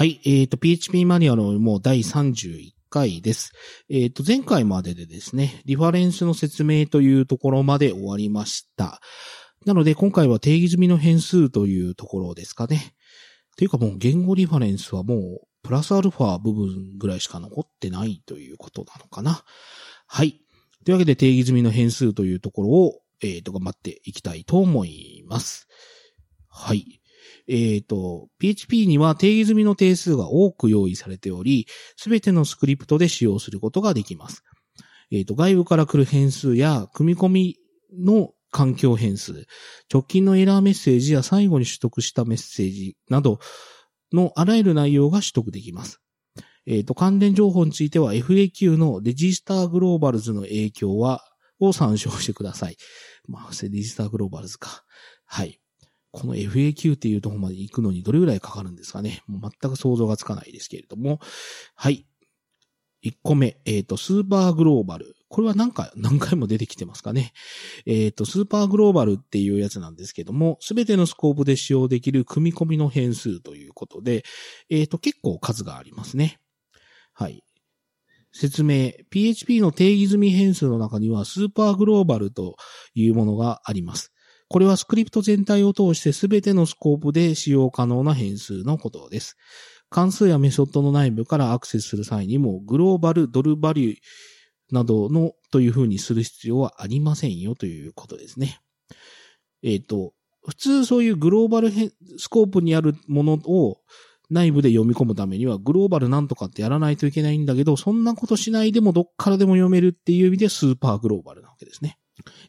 はい。えっ、と、PHP マニュアルのもう第31回です。えっ、と、前回まででですね、リファレンスの説明というところまで終わりました。なので、今回は定義済みの変数というところですかね。というかもう言語リファレンスはもう、プラスアルファ部分ぐらいしか残ってないということなのかな。はい。というわけで定義済みの変数というところを、えっ、と、頑張っていきたいと思います。はい。えっ、と、PHP には定義済みの定数が多く用意されており、すべてのスクリプトで使用することができます。えっ、と、外部から来る変数や、組み込みの環境変数、直近のエラーメッセージや最後に取得したメッセージなどのあらゆる内容が取得できます。えっ、と、関連情報については FAQ のレジスターグローバルズの影響は、を参照してください。まあ、レジスターグローバルズか。はい。この FAQ っていうところまで行くのにどれぐらいかかるんですかね。もう全く想像がつかないですけれども。はい。1個目。えっ、と、スーパーグローバル。これは何回、何回も出てきてますかね。えっ、と、スーパーグローバルっていうやつなんですけども、すべてのスコープで使用できる組み込みの変数ということで、えっ、と、結構数がありますね。はい。説明。PHP の定義済み変数の中にはスーパーグローバルというものがあります。これはスクリプト全体を通してすべてのスコープで使用可能な変数のことです。関数やメソッドの内部からアクセスする際にも、グローバルドルバリューなどのというふうにする必要はありませんよということですね。えっ、と、普通そういうグローバルスコープにあるものを内部で読み込むためにはグローバルなんとかってやらないといけないんだけど、そんなことしないでもどっからでも読めるっていう意味でスーパーグローバルなわけですね。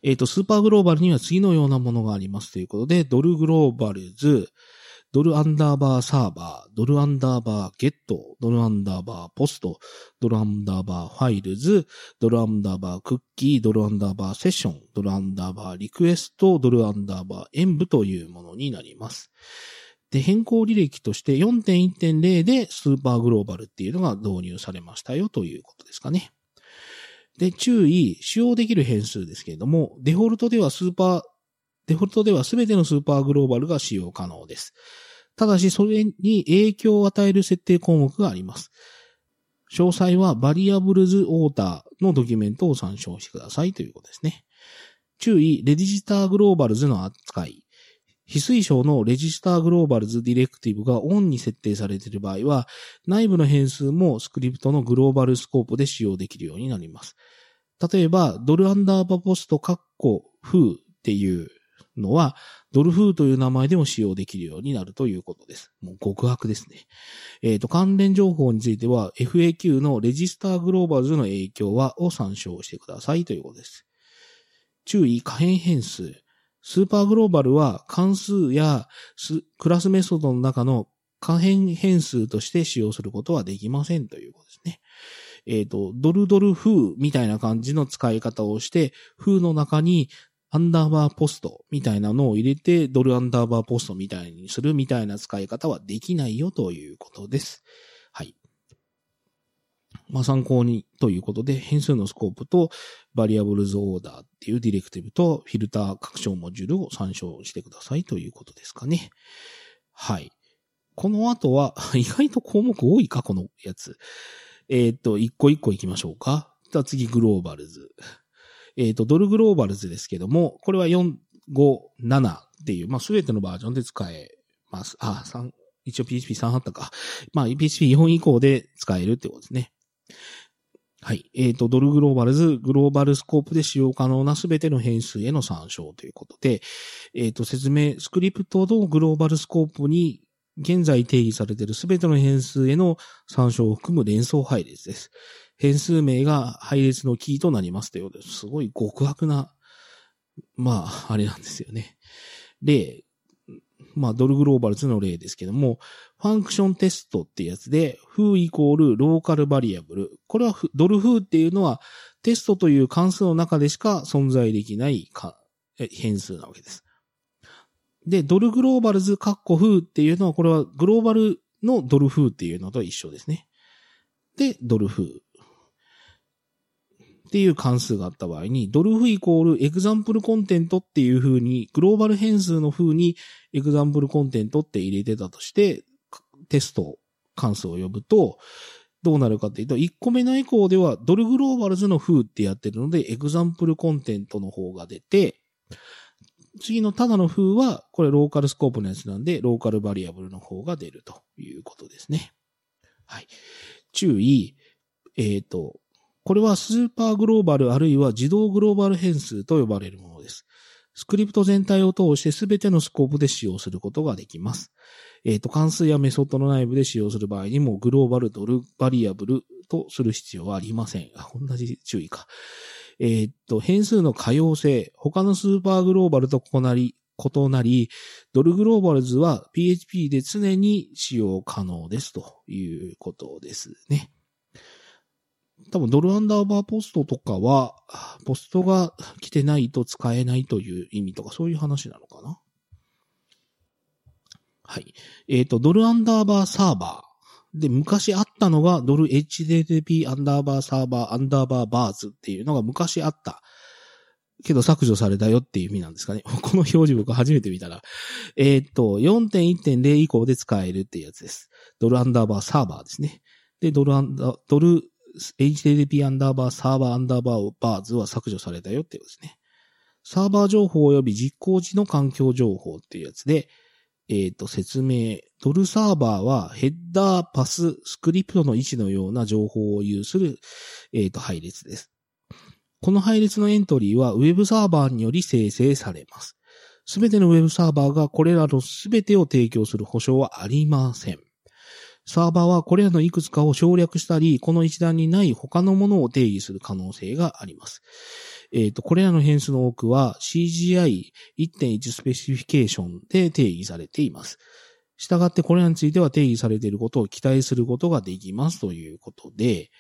えっ、と、スーパーグローバルには次のようなものがありますということで、ドルグローバルズ、ドルアンダーバーサーバー、ドルアンダーバーゲット、ドルアンダーバーポスト、ドルアンダーバーファイルズ、ドルアンダーバークッキー、ドルアンダーバーセッション、ドルアンダーバーリクエスト、ドルアンダーバー演舞というものになります。で、変更履歴として4.1.0でスーパーグローバルっていうのが導入されましたよということですかね。で、注意、使用できる変数ですけれども、デフォルトではスーパー、デフォルトでは全てのスーパーグローバルが使用可能です。ただし、それに影響を与える設定項目があります。詳細はバリアブルズオーターのドキュメントを参照してくださいということですね。注意、レジスターグローバルズの扱い。非推奨のレジスターグローバルズディレクティブがオンに設定されている場合は、内部の変数もスクリプトのグローバルスコープで使用できるようになります。例えば、ドルアンダーバーポストカッコフーっていうのは、ドルフーという名前でも使用できるようになるということです。もう極悪ですね。えっ、と、関連情報については FAQ のレジスターグローバルズの影響はを参照してくださいということです。注意、可変変数。スーパーグローバルは関数やクラスメソッドの中の可変変数として使用することはできませんということですね。えっ、と、ドルドル風みたいな感じの使い方をして、風の中にアンダーバーポストみたいなのを入れて、ドルアンダーバーポストみたいにするみたいな使い方はできないよということです。はい。まあ、参考にということで、変数のスコープとバリアブルズオーダーっていうディレクティブとフィルター拡張モジュールを参照してくださいということですかね。はい。この後は、意外と項目多いか、このやつ。えっ、と、一個一個行きましょうか。じゃあ次、グローバルズ。えっ、と、ドルグローバルズですけども、これは4、5、7っていう、まあ、すべてのバージョンで使えます。あ、3、一応 PHP3 あったか。まあ、PHP4 以降で使えるってことですね。はい。えっ、と、ドルグローバルズ、グローバルスコープで使用可能なすべての変数への参照ということで、えっ、と、説明、スクリプトのグローバルスコープに現在定義されているすべての変数への参照を含む連想配列です。変数名が配列のキーとなりますというです。すごい極悪な、まあ、あれなんですよね。例、まあ、ドル globals の例ですけども、 function test ってやつで、 foo イコール local variable。これはドルフーっていうのは、テストという関数の中でしか存在できない変数なわけです。で、ドル globals カッコ foo っていうのは、これはグローバルのドルフーっていうのと一緒ですね。で、ドルフー。っていう関数があった場合に、ドル foo イコール example content っていう風に、グローバル変数の風にexample content って入れてたとして、テスト関数を呼ぶと、どうなるかっていうと、1個目のエコーではドル globals の foo ってやってるので、 example content の方が出て、次のただの風は、これローカルスコープのやつなんで、 local variable の方が出るということですね。はい。注意。えっ、ー、と、これはスーパーグローバルあるいは自動グローバル変数と呼ばれるものです。スクリプト全体を通してすべてのスコープで使用することができます。えっ、ー、と、関数やメソッドの内部で使用する場合にも、グローバルドルバリアブルとする必要はありません。あ、同じ注意か。えっ、と、変数の可用性、他のスーパーグローバルと異なり、異なり、ドルグローバルズは PHP で常に使用可能ですということですね。多分ドルアンダーバーポストとかは、post が来てないと使えないという意味とかそういう話なのかなはい。えっ、ー、と、ドルアンダーバーサーバー。で、昔あったのがドル HTTP アンダーバーサーバーアンダーバー vars っていうのが昔あった。けど削除されたよっていう意味なんですかね。この表示僕初めて見たら。えっ、と、4.1.0以降で使えるっていうやつです。ドルアンダーバーサーバーですね。で、ドルアンダー、ドル HTTP アンダーバーサーバーアンダーバー vars は削除されたよっていうことですね。サーバー情報及び実行時の環境情報っていうやつで、えっ、と、説明。ドルサーバーはヘッダー、パス、スクリプトの位置のような情報を有する、え、ー、と、配列です。この配列のエントリーは Web サーバーにより生成されます。すべての Web サーバーがこれらのすべてを提供する保証はありません。サーバーはこれらのいくつかを省略したり、この一覧にない他のものを定義する可能性があります。えっ、ー、と、これらの変数の多くは CGI1.1 specification で定義されています。したがってこれらについては定義されていることを期待することができますということで、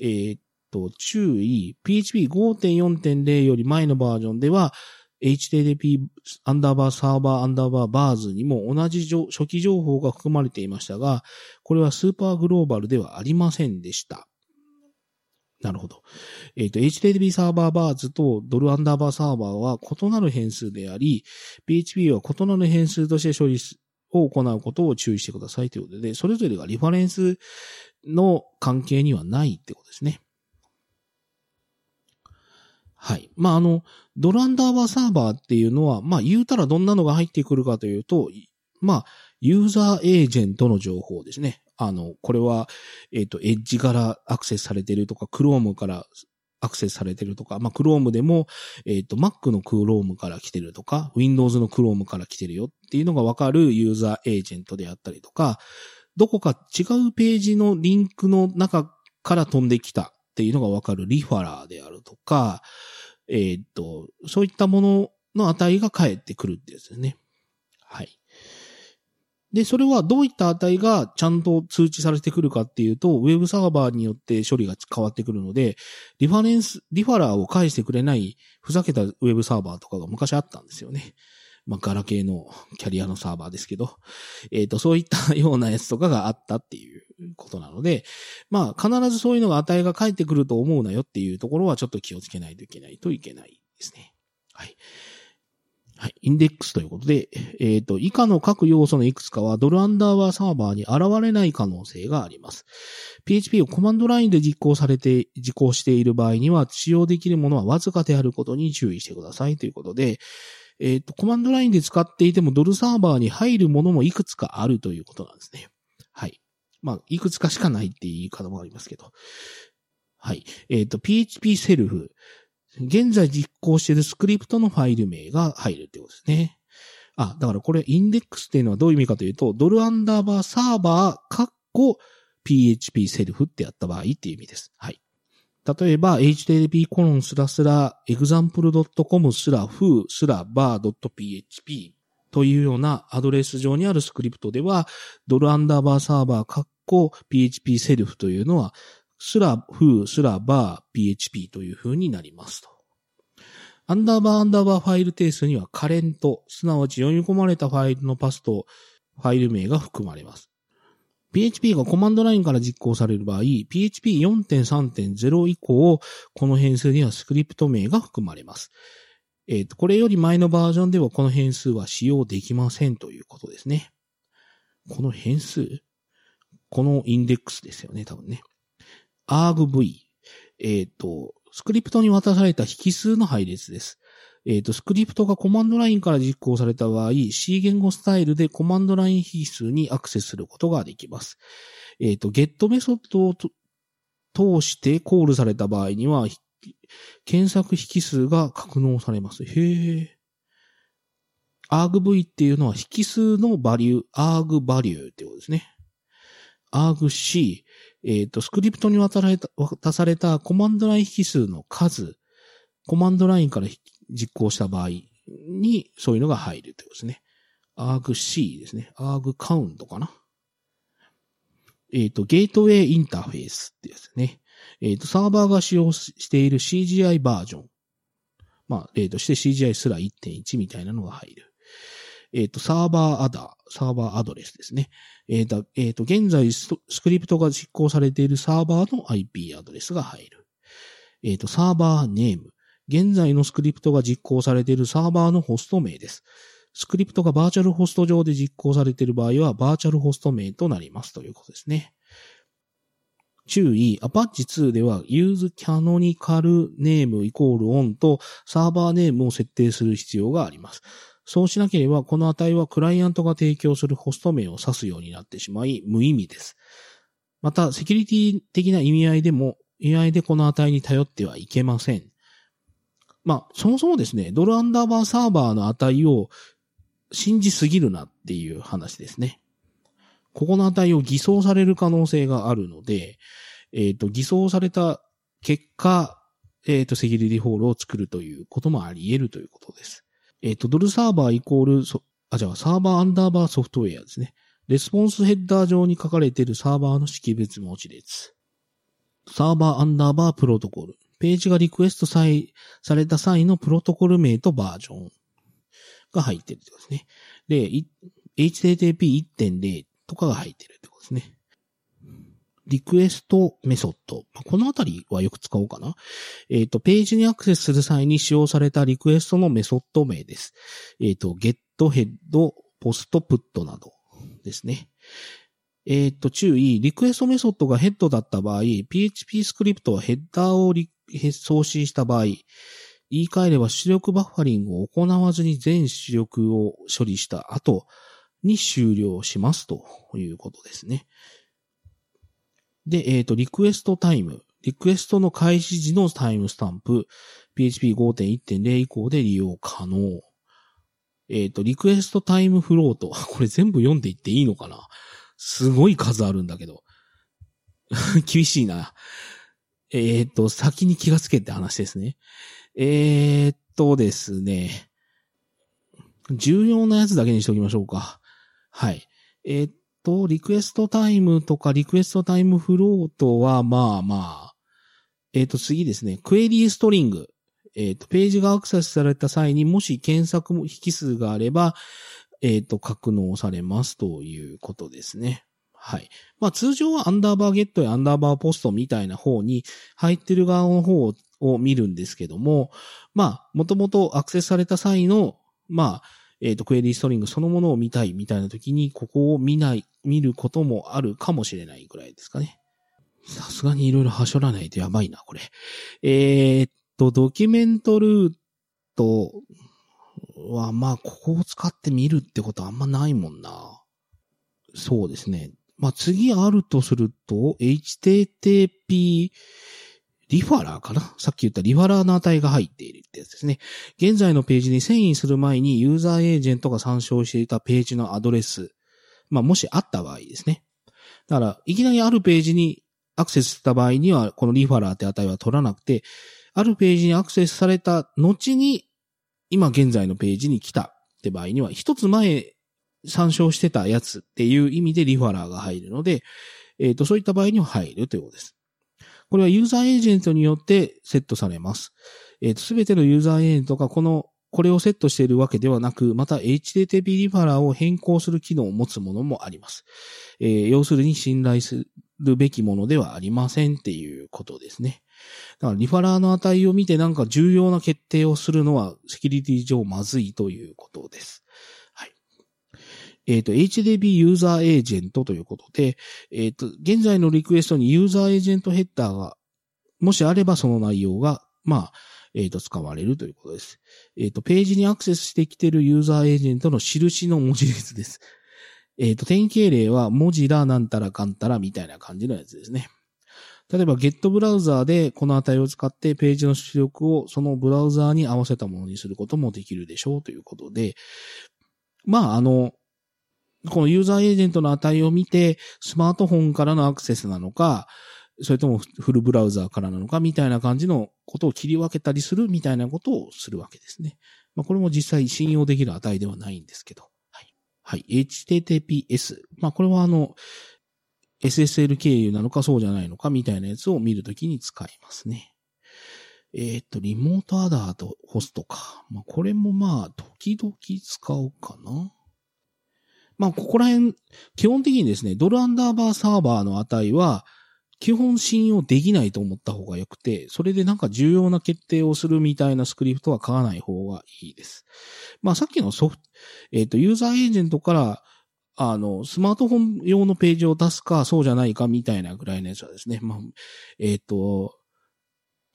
えっ、と、注意、PHP 5.4.0より前のバージョンでは、HTTP アンダーバーサーバーアンダーバー vars にも同じ初期情報が含まれていましたが、これはスーパーグローバルではありませんでした。なるほど。えっ、ー、と、HTTP サーバーバーズとドルアンダーバーサーバーは異なる変数であり、PHP は異なる変数として処理を行うことを注意してくださいということで、それぞれがリファレンスの関係にはないってことですね。はい。まあ、あの、ドルアンダーバーサーバーっていうのは、まあ、言うたらどんなのが入ってくるかというと、まあ、ユーザーエージェントの情報ですね。あの、これは、えっ、ー、と、エッジからアクセスされてるとか、クロームからアクセスされてるとか、まあ、クロームでも、えっ、ー、と、Mac のクロームから来てるとか、Windows のクロームから来てるよっていうのがわかるユーザーエージェントであったりとか、どこか違うページのリンクの中から飛んできたっていうのがわかるリファラーであるとか、えー、っと、そういったものの値が返ってくるってやつですよね。はい。で、それはどういった値がちゃんと通知されてくるかっていうと、ウェブサーバーによって処理が変わってくるので、リファレンス、リファラーを返してくれないふざけたウェブサーバーとかが昔あったんですよね。まあ、ガラケーのキャリアのサーバーですけど、えっ、ー、と、そういったようなやつとかがあったっていうことなので、まあ、必ずそういうのが値が返ってくると思うなよっていうところはちょっと気をつけないといけないといけないですね。はい。はい。インデックスということで、えっ、ー、と、以下の各要素のいくつかはドルアンダーバーサーバーに現れない可能性があります。PHP をコマンドラインで実行されて、実行している場合には、使用できるものはわずかであることに注意してくださいということで、えっ、ー、と、コマンドラインで使っていてもドルサーバーに入るものもいくつかあるということなんですね。はい。まあ、いくつかしかないっていう言い方もありますけど。はい。えっ、ー、と、PHP セルフ。現在実行しているスクリプトのファイル名が入るってことですね。あ、だからこれ、インデックスっていうのはどういう意味かというと、ドルアンダーバーサーバー、カッコ、PHP セルフってやった場合っていう意味です。はい。例えば、http コロンスラスラ example.com スラフスラバー .php というようなアドレス上にあるスクリプトでは、ドルアンダーバーサーバーカッコ PHP セルフというのは、スラ foo スラ bar PHP という風になりますと。アンダーバーアンダーバーファイル定数にはカレント、すなわち読み込まれたファイルのパスとファイル名が含まれます。PHP がコマンドラインから実行される場合、PHP 4.3.0以降、この変数にはスクリプト名が含まれます。えっ、ー、と、これより前のバージョンではこの変数は使用できませんということですね。この変数？このインデックスですよね、多分ね。argv。えっ、と、スクリプトに渡された引数の配列です。えっ、と、スクリプトがコマンドラインから実行された場合、C 言語スタイルでコマンドライン引数にアクセスすることができます。えっ、と、get メソッドを通してコールされた場合には、検索引数が格納されます。へえ。argv っていうのは引数のバリュー、arg バリューってことですね。argc、えっ、ー、と、スクリプトに渡された、渡されたコマンドライン引数の数、コマンドラインから実行した場合に、そういうのが入るということですね。argc ですね。argcount かな。えっ、ー、と、ゲートウェイインターフェースってやつね。えっ、ー、と、サーバーが使用している CGI バージョン。まあ、例として CGI すら1.1みたいなのが入る。えっ、ー、と、サーバー addr、サーバーアドレスですね。えっ、ー、え、ー、と、現在スクリプトが実行されているサーバーの IP アドレスが入る。えっ、と、サーバー name。現在のスクリプトが実行されているサーバーのホスト名です。スクリプトがバーチャルホスト上で実行されている場合は、バーチャルホスト名となりますということですね。注意、Apache 2では use canonical name イコール on とサーバーネームを設定する必要があります。そうしなければ、この値はクライアントが提供するホスト名を指すようになってしまい、無意味です。また、セキュリティ的な意味合いでも、意味合いでこの値に頼ってはいけません。まあ、そもそもですね、ドルアンダーバーサーバーの値を信じすぎるなっていう話ですね。ここの値を偽装される可能性があるので、えっ、ー、と、偽装された結果、えっ、ー、と、セキュリティホールを作るということもあり得るということです。えっ、ー、と、ドルサーバーイコール、あ、じゃあ、サーバーアンダーバーソフトウェアですね。レスポンスヘッダー上に書かれているサーバーの識別文字列。サーバーアンダーバープロトコル。ページがリクエストさされた際のプロトコル名とバージョンが入ってるってことですね。で、HTTP1.0 とかが入ってるってことですね。リクエストメソッド。このあたりはよく使うかな。えっ、ー、と、ページにアクセスする際に使用されたリクエストのメソッド名です。えっ、ー、と、get, head, post, put などですね。えっ、ー、と、注意。リクエストメソッドがヘッドだった場合、PHP スクリプトはヘッダーを送信した場合、言い換えれば出力バッファリングを行わずに全出力を処理した後に終了しますということですね。で、えっ、ー、と、リクエストタイム。リクエストの開始時のタイムスタンプ。PHP5.1.0 以降で利用可能。えっ、ー、と、リクエストタイムフロート。これ全部読んでいっていいのかな？すごい数あるんだけど。厳しいな。えっ、ー、と、先に気がつけって話ですね。えっとですね。重要なやつだけにしておきましょうか。はい。えっと、リクエストタイムとかリクエストタイムフロートは、まあまあ、えっ、ー、と、次ですね。クエリーストリング。えっ、ー、と、ページがアクセスされた際にもし検索も引数があれば、えっ、ー、と、格納されますということですね。はい。まあ通常はアンダーバーゲットやアンダーバーポストみたいな方に入ってる側の方を見るんですけども、まあ、もともとアクセスされた際の、まあ、えっ、ー、と、クエリーストリングそのものを見たいみたいな時に、ここを見ない、見ることもあるかもしれないぐらいですかね。さすがにいろいろはしょらないとやばいな、これ。えー、っと、ドキュメントルートは、まあ、ここを使って見るってことはあんまないもんな。そうですね。まあ、次あるとすると、http リファラーかな？さっき言ったリファラーの値が入っているってやつですね。現在のページに遷移する前にユーザーエージェントが参照していたページのアドレス。まあ、もしあった場合ですね。だから、いきなりあるページにアクセスした場合には、このリファラーって値は取らなくて、あるページにアクセスされた後に、今現在のページに来たって場合には、一つ前参照してたやつっていう意味でリファラーが入るので、えっ、ー、と、そういった場合には入るということです。これはユーザーエージェントによってセットされます。えっ、ー、と、すべてのユーザーエージェントがこの、これをセットしているわけではなく、また HTTP リファラーを変更する機能を持つものもあります。えー、要するに信頼するべきものではありませんっていうことですね。だからリファラーの値を見てなんか重要な決定をするのはセキュリティ上まずいということです。えっ、と、HDB ユーザーエージェントということで、えっ、と、現在のリクエストにユーザーエージェントヘッダーが、もしあればその内容が、まあ、えっ、と、使われるということです。えっ、と、ページにアクセスしてきているユーザーエージェントの印の文字列です。えっ、と、典型例は文字らなんたらかんたらみたいな感じのやつですね。例えば、ゲットブラウザーでこの値を使ってページの出力をそのブラウザーに合わせたものにすることもできるでしょうということで、まあ、あの、このユーザーエージェントの値を見て、スマートフォンからのアクセスなのか、それともフルブラウザーからなのかみたいな感じのことを切り分けたりするみたいなことをするわけですね。まあ、これも実際信用できる値ではないんですけど。はい。はい。HTTPS。まあ、これはあの、SSL 経由なのかそうじゃないのかみたいなやつを見るときに使いますね。えっ、と、リモートアダーとホストか。まあ、これもまあ、時々使うかな。まあ、ここら辺、基本的にですね、ドルアンダーバーサーバーの値は、基本信用できないと思った方が良くて、それでなんか重要な決定をするみたいなスクリプトは書かない方がいいです。まあさっきのソフト、えっ、ー、と、ユーザーエージェントから、あの、スマートフォン用のページを出すか、そうじゃないかみたいなぐらいのやつはですね、まあ、えっ、ー、と、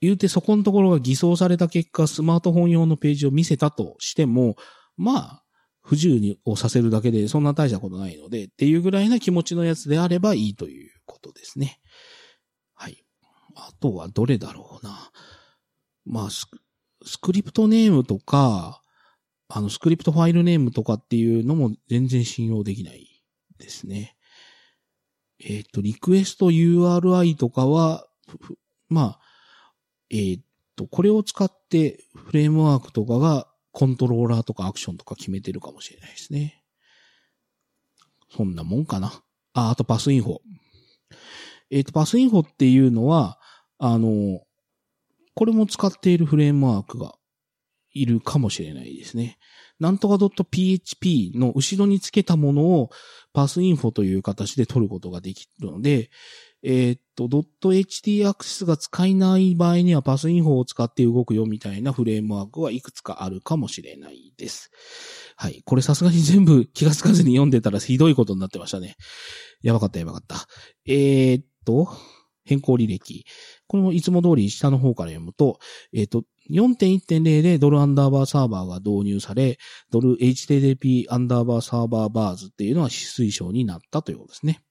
言うてそこのところが偽装された結果、スマートフォン用のページを見せたとしても、まあ、不自由にをさせるだけでそんな大したことないので、っていうぐらいな気持ちのやつであればいいということですね。はい。あとはどれだろうな。まあス、スクリプトネームとか、あの、スクリプトファイルネームとかっていうのも全然信用できないですね。えっ、ー、と、リクエスト URI とかは、まあ、えっ、ー、と、これを使ってフレームワークとかがコントローラーとかアクションとか決めてるかもしれないですね。そんなもんかな。あ、あとパスインフォ。えっ、ー、と、パスインフォっていうのは、あの、これも使っているフレームワークがいるかもしれないですね。なんとか .php の後ろにつけたものをパスインフォという形で取ることができるので、えー、っと、.ht アクセスが使えない場合にはパスインフォを使って動くよみたいなフレームワークはいくつかあるかもしれないです。はい。これさすがに全部気がつかずに読んでたらひどいことになってましたね。やばかったやばかった。えー、っと、変更履歴。これもいつも通り下の方から読むと、えっ、と、4.1.0でドルアンダーバーサーバーが導入され、ドル HTTP アンダーバーサーバーバーズっていうのは推奨になったということですね。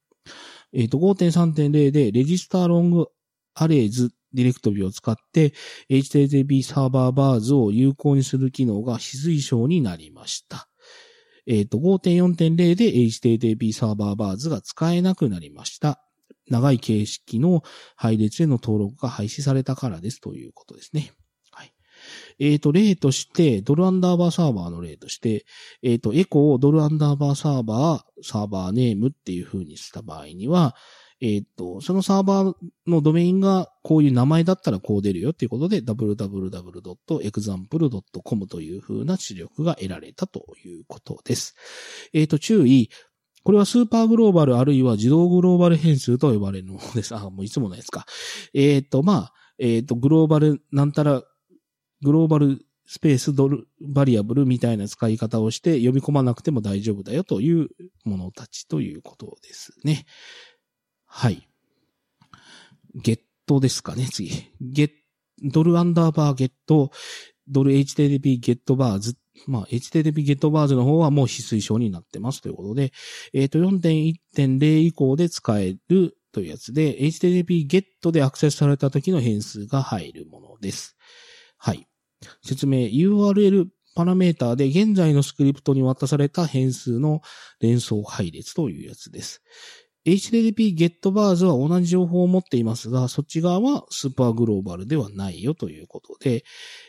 えっ、ー、と、5.3.0でレジスターロングアレイズディレクトリを使って HTTP サーバーバーズを有効にする機能が非推奨になりました。えっ、ー、と、5.4.0で HTTP サーバーバーズが使えなくなりました。長い形式の配列への登録が廃止されたからですということですね。はいえっ、ー、と、例として、ドルアンダーバーサーバーの例として、えっ、ー、と、エコをドルアンダーバーサーバー、サーバーネームっていう風にした場合には、えっ、ー、と、そのサーバーのドメインがこういう名前だったらこう出るよっていうことで www.example.com という風な出力が得られたということです。えっ、と、注意。これはスーパーグローバルあるいは自動グローバル変数と呼ばれるものです。あ、もういつものやつか。えっ、と、まあ、えっ、と、グローバルなんたらグローバルスペースドルバリアブルみたいな使い方をして読み込まなくても大丈夫だよというものたちということですね。はい。ゲットですかね、次。ゲットドルアンダーバーゲット、ドル HTTP ゲットバーズ。まあ、HTTP ゲットバーズの方はもう非推奨になってますということで、えっ、ー、と、4.1.0以降で使えるというやつで、HTTP ゲットでアクセスされた時の変数が入るものです。はい。説明、URL パラメーターで現在のスクリプトに渡された変数の連想配列というやつです。HTTP getBars は同じ情報を持っていますが、そっち側はスーパーグローバルではないよということで、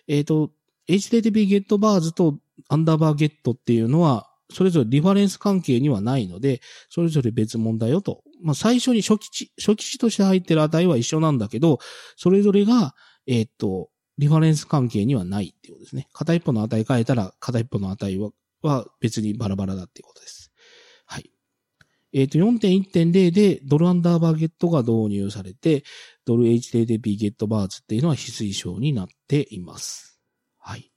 えっ、ー、と、HTTP getBars とアンダーバー get っていうのは、それぞれリファレンス関係にはないので、それぞれ別物だよと。まあ、最初に初期値、初期値として入ってる値は一緒なんだけど、それぞれが、えっ、ー、と、リファレンス関係にはないっていうことですね。片一方の値変えたら、片一方の値は別にバラバラだっていうことです。えっ、ー、と、4.1.0でドルアンダーバーゲットが導入されて、ドル HTTP ゲットバーズっていうのは非推奨になっています。はい。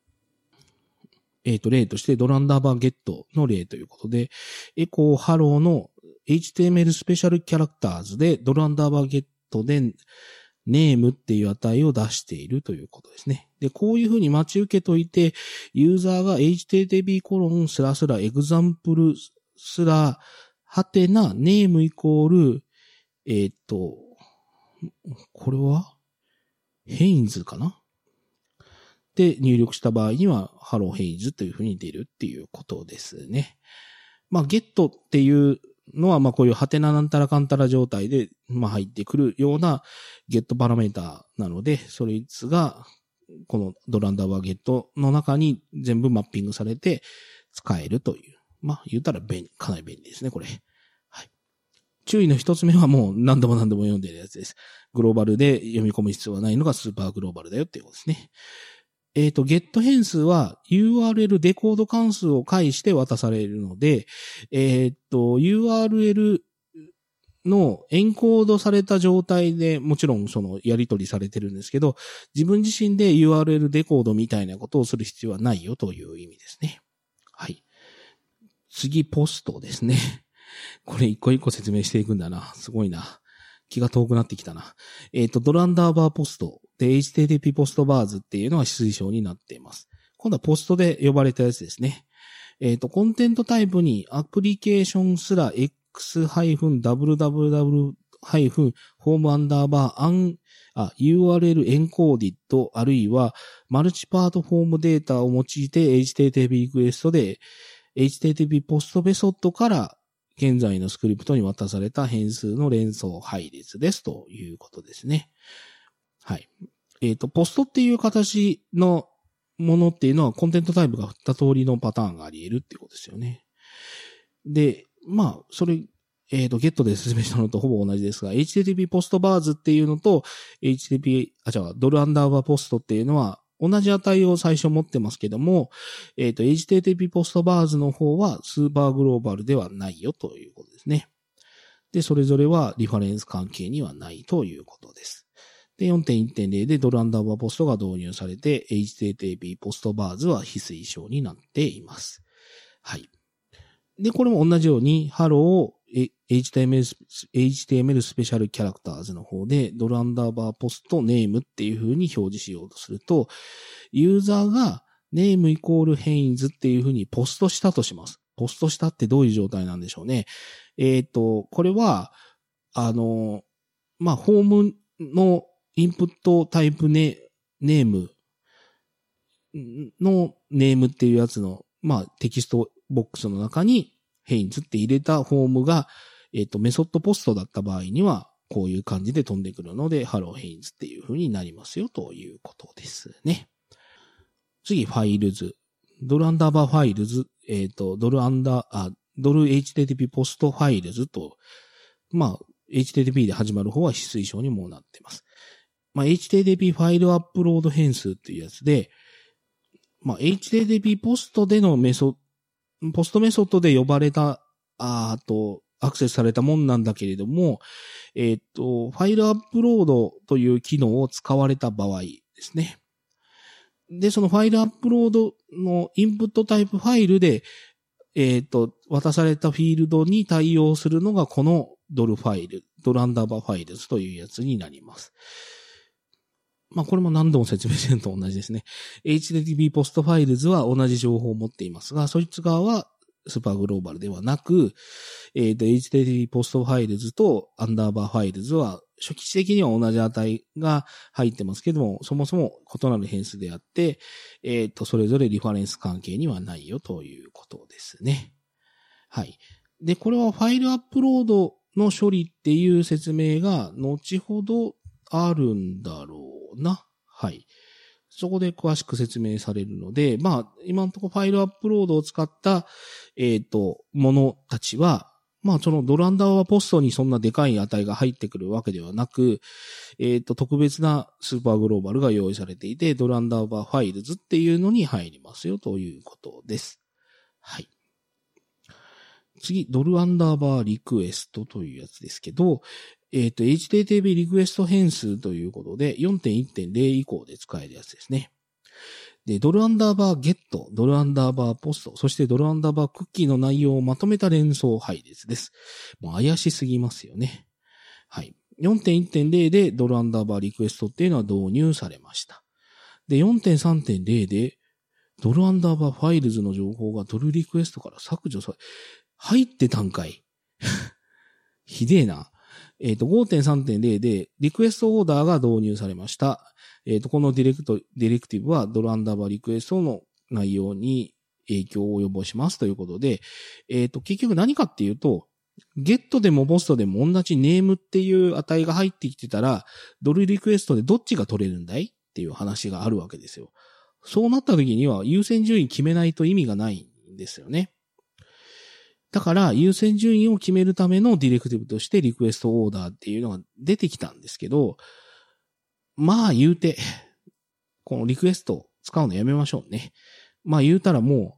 えっ、と、例としてドルアンダーバーゲットの例ということで、 echo hello の HTML スペシャルキャラクターズでドルアンダーバーゲットで name っていう値を出しているということですね。で、こういうふうに待ち受けといて、ユーザーが http コロンスラスラ example スラはてな name イコール、えー、っと、これは？ヘインズかな？で入力した場合には、ハローヘインズというふうに出るっていうことですね。まあ、ゲットっていうのは、まあこういうハテナなんたらかんたら状態で、まあ入ってくるようなゲットパラメーターなので、それつが、このドランダーバーゲットの中に全部マッピングされて使えるという。まあ言ったら便利、かなり便利ですね、これ。はい。注意の一つ目はもう何度も何度も読んでるやつです。グローバルで読み込む必要はないのがスーパーグローバルだよっていうことですね。えっ、ー、と、ゲット変数は URL デコード関数を介して渡されるので、えっ、ー、と、URL のエンコードされた状態でもちろんそのやり取りされてるんですけど、自分自身で URL デコードみたいなことをする必要はないよという意味ですね。はい。次、ポストですね。これ一個一個説明していくんだな。すごいな。気が遠くなってきたな。えっ、ー、と、ドランダーバーポストで HTTP ポストバーズっていうのは推奨になっています。今度はポストで呼ばれたやつですね。えっ、ー、と、コンテントタイプにアプリケーションすら x-www-home アンダーバーアンあ、URL エンコーディット、あるいはマルチパートフォームデータを用いて HTTP リクエストで HTTP ポストメソッドから現在のスクリプトに渡された変数の連想配列ですということですね。はい。えっ、ー、と、ポストっていう形のものっていうのはコンテントタイプが二通りのパターンがあり得るっていうことですよね。で、まあ、それ、えっ、ー、と、ゲットで説明したのとほぼ同じですが、HTTP ポストバーズっていうのと、HTTP、あ、じゃあ、ドルアンダーバーポストっていうのは、同じ値を最初持ってますけども、えっ、ー、と、HTTP ポストバーズの方はスーパーグローバルではないよということですね。で、それぞれはリファレンス関係にはないということです。で、4.1.0でドルアンダーバー POST が導入されて、HTTP ポストバーズは非推奨になっています。はい。で、これも同じように、ハロー HTML, HTML スペシャルキャラクターズの方で、ドルアンダーバー POST name っていう風に表示しようとすると、ユーザーが name イコールヘインズっていう風にポストしたとします。ポストしたってどういう状態なんでしょうね。えっ、ー、と、これは、あの、まあ、フォームの input type ネ name の name っていうやつの、まあ、テキストボックスの中にヘインズって入れたフォームが、えっ、ー、と、 method POST だった場合には、こういう感じで飛んでくるので、ハローヘインズっていう風になりますよということですね。次、 files。ドルアンダーバー files、えっ、ー、と、ドルアンダー、あ、ドル HTTP POST files と、まあ、HTTP で始まる方は非推奨にもなっています。まあ、HTTP ファイルアップロード変数っていうやつで、まあ、HTTP ポストでのメソポストメソッドで呼ばれた、あと、アクセスされたもんなんだけれども、えっ、ー、と、ファイルアップロードという機能を使われた場合ですね。で、そのファイルアップロードの input type file で、えっ、ー、と、渡されたフィールドに対応するのがこのドルファイル、ドルアンダーバー files というやつになります。まあこれも何度も説明してると同じですね。HTTP ポストファイルズは同じ情報を持っていますが、そいつらは superglobal ではなく、えっ、ー、と、HTTP ポストファイルズとアンダーバーファイルズは初期値的には同じ値が入ってますけども、そもそも異なる変数であって、えっ、ー、と、それぞれリファレンス関係にはないよということですね。はい。で、これはファイルアップロードの処理っていう説明が後ほどあるんだろうな。はい。そこで詳しく説明されるので、まあ、今のところファイルアップロードを使った、えっ、ー、と、ものたちは、まあ、そのドランダーはポストにそんなでかい値が入ってくるわけではなく、えっ、ー、と、特別なスーパーグローバルが用意されていて、ドランダーバーファイルズっていうのに入りますよということです。はい。次、ドルアンダーバーリクエストというやつですけど、えっ、ー、と、HTTP リクエスト変数ということで、4.1.0以降で使えるやつですね。で、ドルアンダーバーゲット、ドルアンダーバーポスト、そしてドルアンダーバークッキーの内容をまとめた連想配列です。もう怪しすぎますよね。はい。4.1.0でドルアンダーバーリクエストっていうのは導入されました。で、4.3.0でドルアンダーバー files の情報がドルリクエストから削除され、入ってたんかい。ひでえな。えっ、ー、と、5.3.0で request order が導入されました。えっ、ー、と、このディレクト、ディレクティブはドルアンダーバーリクエストの内容に影響を及ぼしますということで、えっ、ー、と、結局何かっていうと、ゲットでもポストでも同じネームっていう値が入ってきてたら、ドルリクエストでどっちが取れるんだい？っていう話があるわけですよ。そうなった時には優先順位決めないと意味がないんですよね。だから優先順位を決めるためのディレクティブとしてリクエストオーダーっていうのが出てきたんですけど、まあ言うて、このリクエスト使うのやめましょうね。まあ言うたらも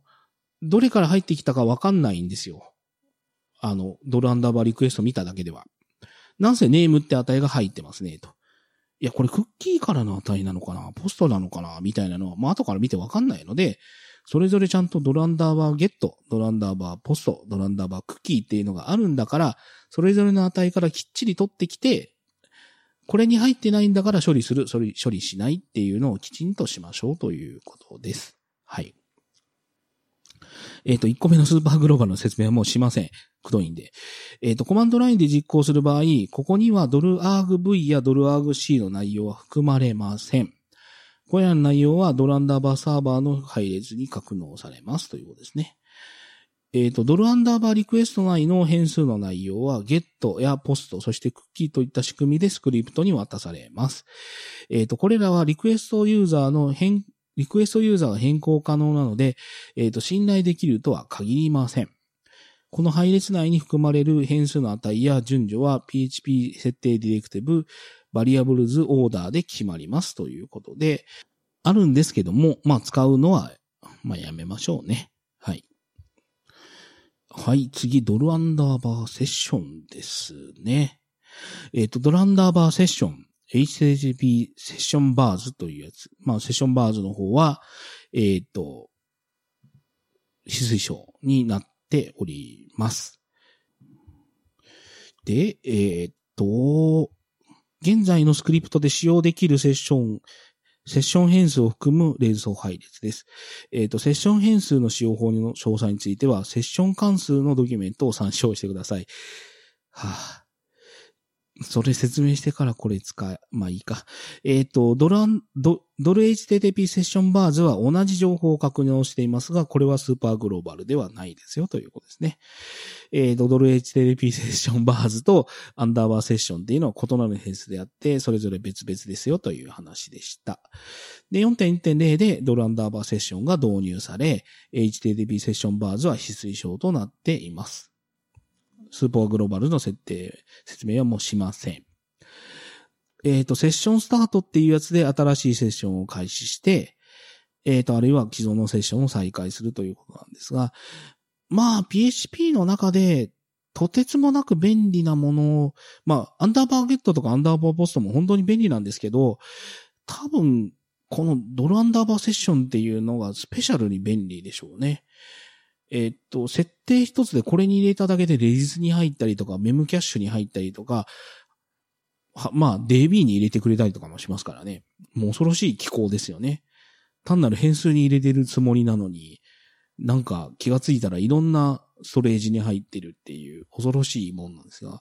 う、どれから入ってきたかわかんないんですよ。あの、ドルアンダーバーリクエスト見ただけでは。なんせネームって値が入ってますね、と。いや、これクッキーからの値なのかな？ポストなのかな？みたいなのは、まあ後から見てわかんないので、それぞれちゃんとドルアンダーバーゲット、ドルアンダーバーポスト、ドルアンダーバークッキーっていうのがあるんだから、それぞれの値からきっちり取ってきて、これに入ってないんだから処理する、処理、処理しないっていうのをきちんとしましょうということです。はい。えっ、ー、と、1個目のスーパーグローバルの説明はもうしません。くどいんで。えっ、ー、と、コマンドラインで実行する場合、ここにはドルアーグ V やドルアーグ C の内容は含まれません。これらの内容はドルアンダーバーサーバーの配列に格納されますということですね。えっ、ー、と、ドルアンダーバーリクエスト内の変数の内容は、ゲットやポスト、そしてクッキーといった仕組みでスクリプトに渡されます。えっ、ー、と、これらはリクエストユーザーの変、リクエストユーザーが変更可能なので、えっ、ー、と、信頼できるとは限りません。この配列内に含まれる変数の値や順序は PHP 設定ディレクティブ、 variables order で決まりますということで、あるんですけども、まあ使うのは、まあやめましょうね。はい。はい、次、ドルアンダーバー session ですね。えっ、ー、と、ドルアンダーバーセッション、HTTP セッションバーズというやつ。まあ、セッションバーズの方は、えっ、ー、と、非推奨になっております。で、えっ、ー、と、現在のスクリプトで使用できるセッションセッション変数を含む連想配列です。えっ、ー、と、セッション変数の使用法の詳細については、セッション関数のドキュメントを参照してください。はぁ、それ説明してからこれ使え、まあいいか。えっ、ー、と、ドラン、ド、ドル HTTP セッションバーズは同じ情報を確認をしていますが、これはスーパーグローバルではないですよということですね。えっ、ー、と、ドル HTTP セッションバーズとアンダーバーセッションっていうのは異なる変数であって、それぞれ別々ですよという話でした。で、4.1.0でドルアンダーバーセッションが導入され、HTTP セッションバーズは非推奨となっています。スーパーグローバルの設定、説明はもうしません。えっ、ー、と、セッションスタートっていうやつで新しいセッションを開始して、えっ、ー、と、あるいは既存のセッションを再開するということなんですが、まあ、PHP の中で、とてつもなく便利なものを、まあ、アンダーバーゲットとかアンダーバーポストも本当に便利なんですけど、多分、このドルアンダーバーセッションっていうのがスペシャルに便利でしょうね。えっと、設定一つでこれに入れただけでレジスに入ったりとか、メムキャッシュに入ったりとか、まあ、DB に入れてくれたりとかもしますからね。もう恐ろしい機構ですよね。単なる変数に入れてるつもりなのに、なんか気がついたらいろんなストレージに入ってるっていう恐ろしいもんなんですが、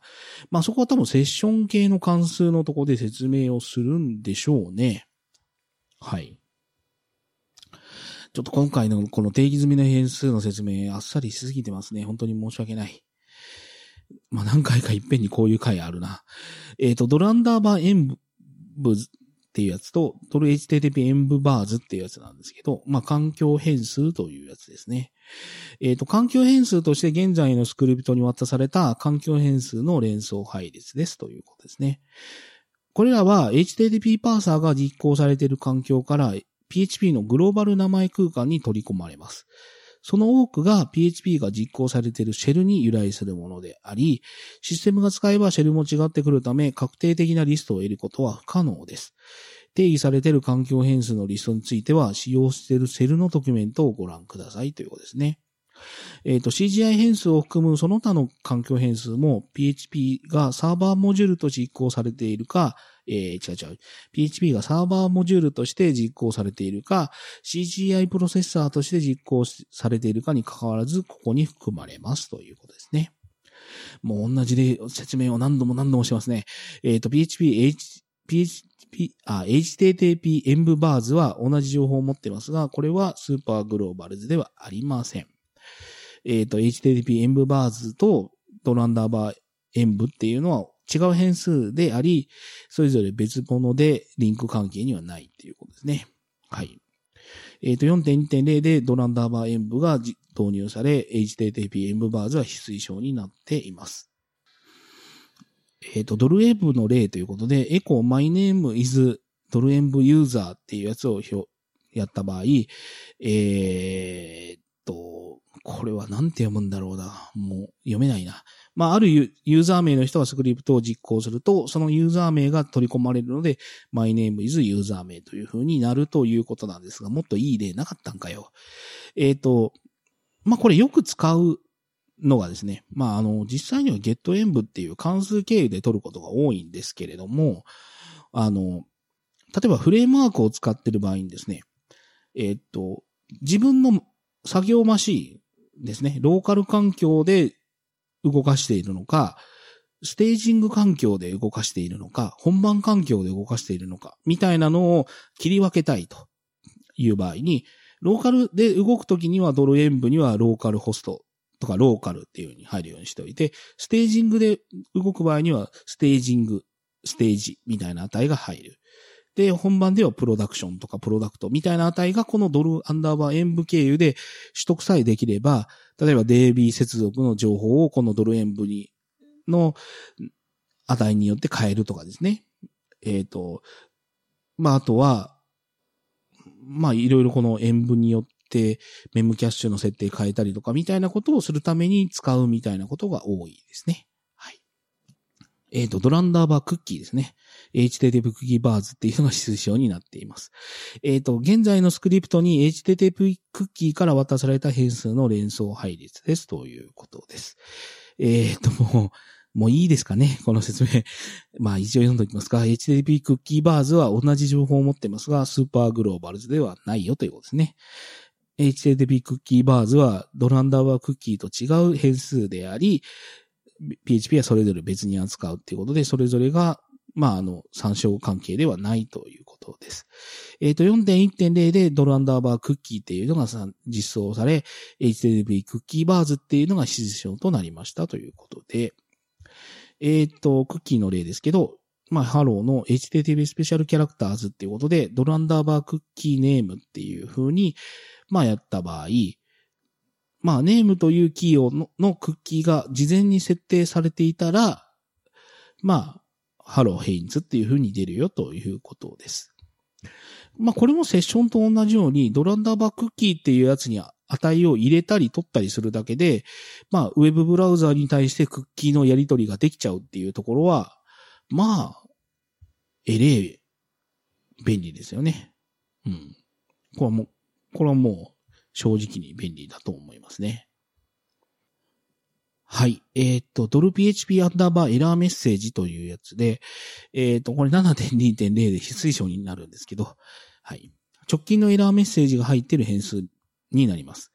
まあそこは多分セッション系の関数のとこで説明をするんでしょうね。はい。ちょっと今回のこの定義済みの変数の説明あっさりしすぎてますね。本当に申し訳ない。まあ、何回かいっぺんにこういう回あるな。えっ、ー、と、ドルアンダーバー演舞っていうやつと、ドル HTTP 演舞バーズっていうやつなんですけど、まあ、環境変数というやつですね。えっ、ー、と、環境変数として現在のスクリプトに渡された環境変数の連想配列ですということですね。これらは HTTP パーサーが実行されている環境から PHP のグローバル名前空間に取り込まれます。その多くが PHP が実行されているシェルに由来するものであり、システムが使えばシェルも違ってくるため、確定的なリストを得ることは不可能です。定義されている環境変数のリストについては、使用しているセルのドキュメントをご覧くださいということですね。えっ、ー、と、CGI 変数を含むその他の環境変数も PHP がサーバーモジュールと実行されているか、えー、違う違う。PHP がサーバーモジュールとして実行されているか、CGI プロセッサーとして実行されているかに関わらず、ここに含まれますということですね。もう同じで説明を何度も何度もしてますね。えっ、ー、と、PHP、H、PHP、あ、HTTP 演舞バーズは同じ情報を持っていますが、これはスーパーグローバルズではありません。えっ、ー、と、HTTP 演舞バーズとドランダーバー演舞っていうのは違う変数であり、それぞれ別物でリンク関係にはないっていうことですね。はい。えっ、ー、と、4.2.0でドランダーバー演舞が導入され、HTTP 演舞バーズは非推奨になっています。えっ、ー、と、ドルエブの例ということで、エコ my name is ドルエンブユーザーっていうやつをやった場合、えー、と、これはなんて読むんだろうな。もう読めないな。まあ、あるユーザー名の人がスクリプトを実行すると、そのユーザー名が取り込まれるので、my name is ユーザー名という風になるということなんですが、もっといい例なかったんかよ。えっ、ー、と、まあ、これよく使うのがですね、まあ、あの、実際には getEnv っていう関数経由で取ることが多いんですけれども、あの、例えばフレームワークを使っている場合にですね、えっ、ー、と、自分の作業マシーンですね、ローカル環境で動かしているのか、ステージング環境で動かしているのか、本番環境で動かしているのか、みたいなのを切り分けたいという場合に、ローカルで動くときにはドルエンブにはローカルホストとかローカルっていう風に入るようにしておいて、ステージングで動く場合にはステージング、ステージみたいな値が入る。で、本番ではプロダクションとかプロダクトみたいな値がこのドルアンダーバー演舞経由で取得さえできれば、例えば DB 接続の情報をこのドル演舞に、の値によって変えるとかですね。えっ、ー、と、まあ、あとは、まあ、いろいろこの演舞によってメムキャッシュの設定変えたりとかみたいなことをするために使うみたいなことが多いですね。えっ、ー、と、ドランダーバークッキーですね。HTTP クッキーバーズっていうのが推奨になっています。えっ、ー、と、現在のスクリプトに HTTP クッキーから渡された変数の連想配列ですということです。えっ、ー、と、もう、もういいですかね？この説明。まあ一応読んでおきますが、HTTP クッキーバーズは同じ情報を持ってますが、スーパーグローバルズではないよということですね。HTTP クッキーバーズはドランダーバークッキーと違う変数であり、PHP はそれぞれ別に扱うっていうことで、それぞれがまあ、あの、参照関係ではないということです。えっ、ー、と、4.1.0でドルアンダーバークッキーっていうのが実装され、HTTP クッキーバーズっていうのが指示書となりましたということで、えっ、ー、と、クッキーの例ですけど、まあ、ハローの HTTP スペシャルキャラクターズっていうことで、ドルアンダーバー cookie name っていう風に、まあ、やった場合、まあ、 name というキーをののクッキーが事前に設定されていたら、まあ、ハローヘインズっていう風に出るよということです。まあこれもセッションと同じようにドルアンダーバー cookie っていうやつに値を入れたり取ったりするだけで、まあウェブブラウザーに対してクッキーのやり取りができちゃうっていうところは、まあ、えれえ、便利ですよね。うん。これはもう、これはもう正直に便利だと思いますね。はい。えっ、ー、と、ドル PHP アンダーバーエラーメッセージというやつで、えっ、と、これ7.2.0で非推奨になるんですけど、はい。直近のエラーメッセージが入ってる変数になります。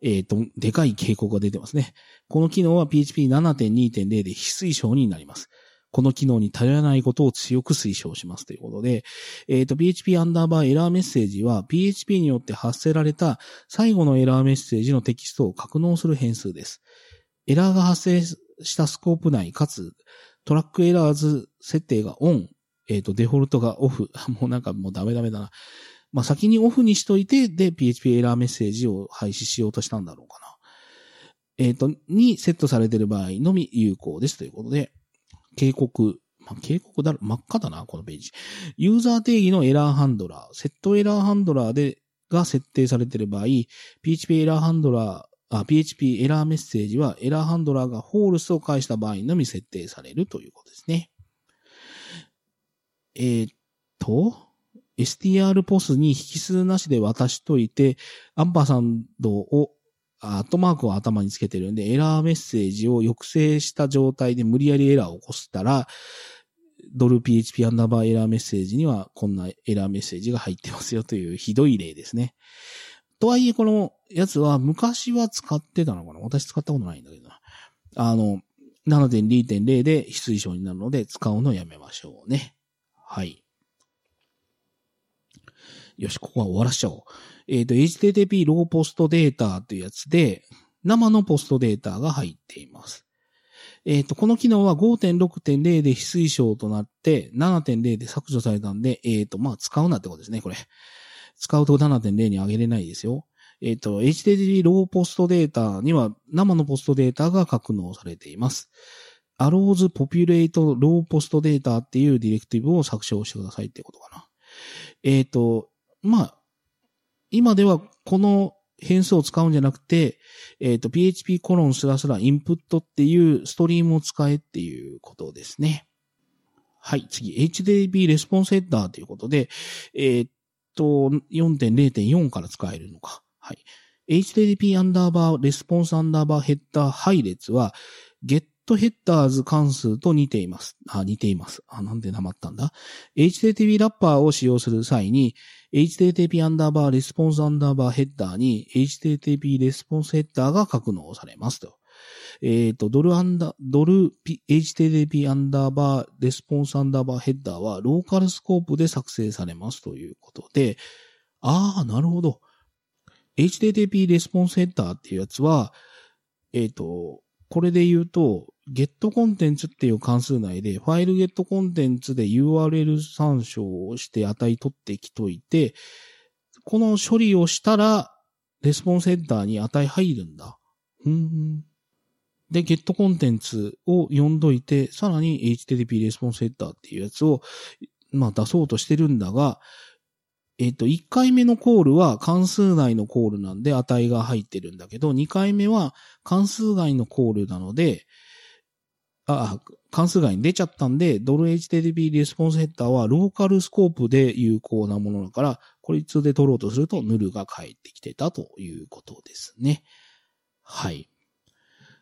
えっ、と、でかい警告が出てますね。この機能は PHP7.2.0 で非推奨になります。この機能に頼らないことを強く推奨しますということで、えっ、ー、と、PHP アンダーバー error message は PHP によって発せられた最後のエラーメッセージのテキストを格納する変数です。エラーが発生したスコープ内、かつ、 track errors 設定がオン、えっ、ー、と、デフォルトがオフ。もうなんかもうダメダメだな。まあ、先にオフにしといて、で、PHP エラーメッセージを廃止しようとしたんだろうかな。えっ、ー、と、にセットされている場合のみ有効ですということで、警告、まあ、警告だ、真っ赤だな、このページ。ユーザー定義のエラーハンドラー、 set error handler で、が設定されている場合、PHP エラーハンドラーあ PHP エラーメッセージはエラーハンドラーが false を返した場合のみ設定されるということですね。えー、っと、str ポスに引数なしで渡しといて、アンパサンドを、アットマークを頭につけてるんで、エラーメッセージを抑制した状態で無理やりエラーを起こしたら、ドル PHP アンダーバーエラーメッセージにはこんなエラーメッセージが入ってますよというひどい例ですね。とはいえ、このやつは昔は使ってたのかな？私使ったことないんだけどな。あの、7.2.0で非推奨になるので使うのをやめましょうね。はい。よし、ここは終わらしちゃおう。えっ、ー、と、HTTP ローポストデータというやつで、生のポストデータが入っています。えっ、ー、と、この機能は5.6.0で非推奨となって、7.0で削除されたんで、えっ、ー、と、まあ、使うなってことですね、これ。使うと7.0に上げれないですよ。えっ、ー、と、HTTP ローポストデータには生のポストデータが格納されています。arrows populate ローポストデータっていうディレクティブを削除してくださいってことかな。えっ、と、まあ、今ではこの変数を使うんじゃなくて、えっ、ー、と、php コロンスラスラインプットっていうストリームを使えっていうことですね。はい、次、HTTP レスポンスヘッダーということで、えっ、ー、と、4.0.4から使えるのか。はい。HTTP アンダーバーレスポンスアンダーバーヘッダー配列は、get ヘッダーズ関数と似ています。あ、似ています。あ、なんでなまったんだ ?HTTP ラッパーを使用する際に、HTTP アンダーバー response アンダーバー header に HTTP レスポンスヘッダーが格納されますと。えっ、ー、と、ドルアンダー、ドル HTTP アンダーバーレスポンスアンダーバーヘッダーはローカルスコープで作成されますということで、ああ、なるほど。HTTP レスポンスヘッダーっていうやつは、えっ、ー、と、これで言うと、get コンテンツっていう関数内で、 file get contents で URL 参照をして値取ってきといて、この処理をしたら、レスポンスヘッダーに値入るんだ。うん。で、get contents を呼んどいて、さらに HTTP レスポンスヘッダーっていうやつを、まあ出そうとしてるんだが、えっ、と、1回目のコールは関数内のコールなんで値が入ってるんだけど、2回目は関数外のコールなので、あ、関数外に出ちゃったんで、ドル HTTP レスポンスヘッダーはローカルスコープで有効なものだから、これ通で取ろうとすると、 null が返ってきてたということですね。はい。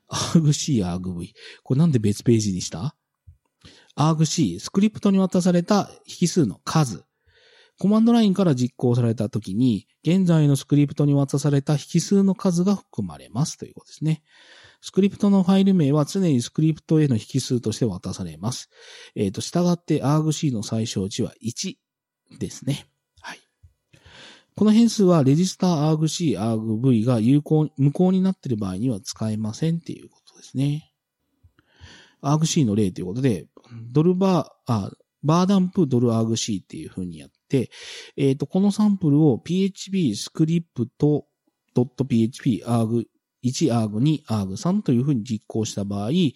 argc、argv。これなんで別ページにした ?argc、スクリプトに渡された引数の数。コマンドラインから実行されたときに、現在のスクリプトに渡された引数の数が含まれますということですね。スクリプトのファイル名は常にスクリプトへの引数として渡されます。えっ、ー、と、従って argc の最小値は1ですね。はい。この変数はレジスター argc、argv が有効、無効になっている場合には使えませんっていうことですね。argc の例ということで、ドルバー、あ、バーダンプドルアーグ C っていう風にやって、えっ、ー、と、このサンプルを PHP スクリプト .php アーグ1アーグ2アーグ3という風に実行した場合、えっ、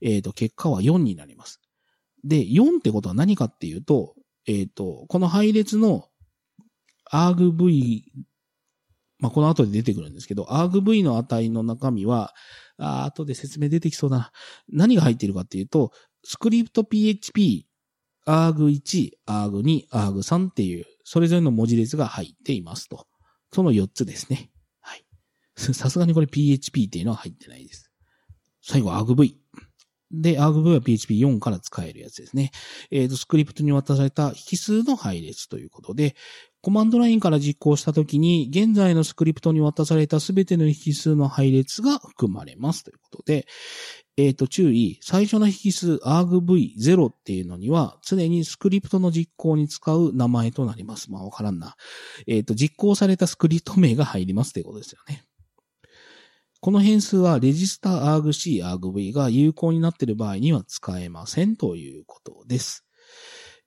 ー、と、結果は4になります。で、4ってことは何かっていうと、えっ、ー、と、この配列の argv、まあ、この後で出てくるんですけど、argv の値の中身は、あ後で説明出てきそうだな。何が入っているかっていうと、スクリプト PHP アーグ1、アーグ2、アーグ3っていう、それぞれの文字列が入っていますと。その4つですね。はい。さすがにこれ PHP っていうのは入ってないです。最後アーグ V。で、アーグ V は PHP4 から使えるやつですね。えっ、ー、と、スクリプトに渡された引数の配列ということで、コマンドラインから実行したときに、現在のスクリプトに渡されたすべての引数の配列が含まれますということで、えっ、ー、と、注意。最初の引数 argv0 っていうのには、常にスクリプトの実行に使う名前となります。まあ、わからんな。えっ、ー、と、実行されたスクリプト名が入りますということですよね。この変数は、レジスター argc、argv が有効になっている場合には使えませんということです。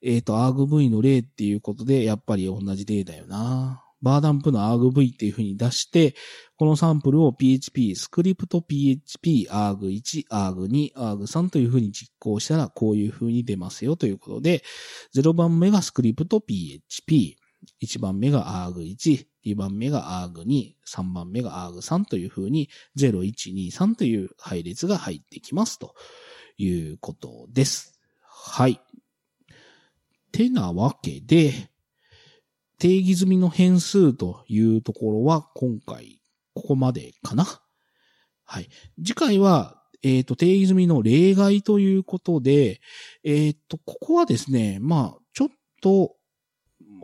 えっ、ー、と、argv の例っていうことで、やっぱり同じ例だよな。バーダンプの argv っていう風に出して、このサンプルを PHP、スクリプト PHP、arg1、arg2、arg3 という風に実行したら、こういう風に出ますよということで、0番目がスクリプト PHP、1番目が arg1、2番目が arg2、3番目が arg3 という風に、0、1、2、3という配列が入ってきますということです。はい。てなわけで、定義済みの変数というところは今回ここまでかな。はい。次回は、えっ、ー、と、定義済みの例外ということで、えっ、ー、と、ここはですね、まあ、ちょっと、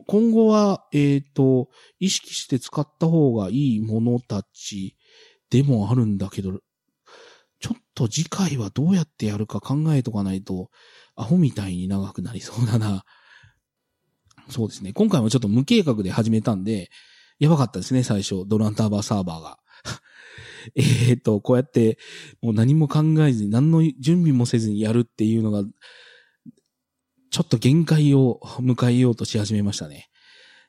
今後は、えっ、ー、と、意識して使った方がいいものたちでもあるんだけど、ちょっと次回はどうやってやるか考えとかないと、アホみたいに長くなりそうだな。そうですね。今回もちょっと無計画で始めたんで、やばかったですね、最初。ドランターバーサーバーが。えっと、こうやって、もう何も考えずに、何の準備もせずにやるっていうのが、ちょっと限界を迎えようとし始めましたね。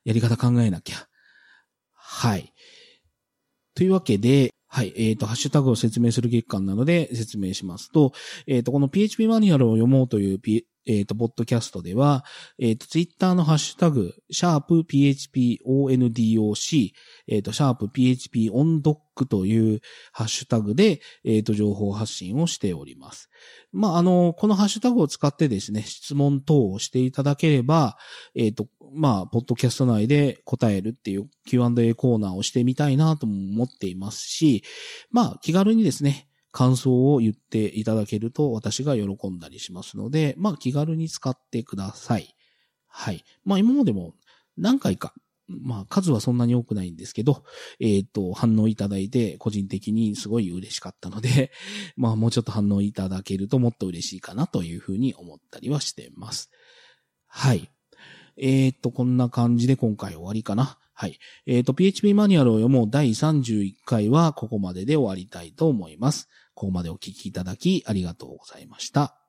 やり方考えなきゃ。はい。というわけで、はい。えっ、ー、と、ハッシュタグを説明する月間なので説明しますと、えっ、ー、と、この PHP マニュアルを読もうという、P、えっ、ー、と、ポッドキャストでは、えっ、と、ツイッターのハッシュタグ、シャープ PHPONDOC、えっ、と、シャープ php 音読というハッシュタグで、えっ、と、情報発信をしております。まあ、あの、このハッシュタグを使ってですね、質問等をしていただければ、えっ、と、まあ、ポッドキャスト内で答えるっていう Q&A コーナーをしてみたいなとも思っていますし、まあ、気軽にですね、感想を言っていただけると私が喜んだりしますので、まあ気軽に使ってください。はい。まあ今までも何回か、まあ数はそんなに多くないんですけど、えっ、ー、と、反応いただいて個人的にすごい嬉しかったので、まあもうちょっと反応いただけるともっと嬉しいかなというふうに思ったりはしてます。はい。えっ、ー、と、こんな感じで今回終わりかな。はい。えっ、ー、と、PHP マニュアルを読もう第31回はここまでで終わりたいと思います。ここまでお聞きいただきありがとうございました。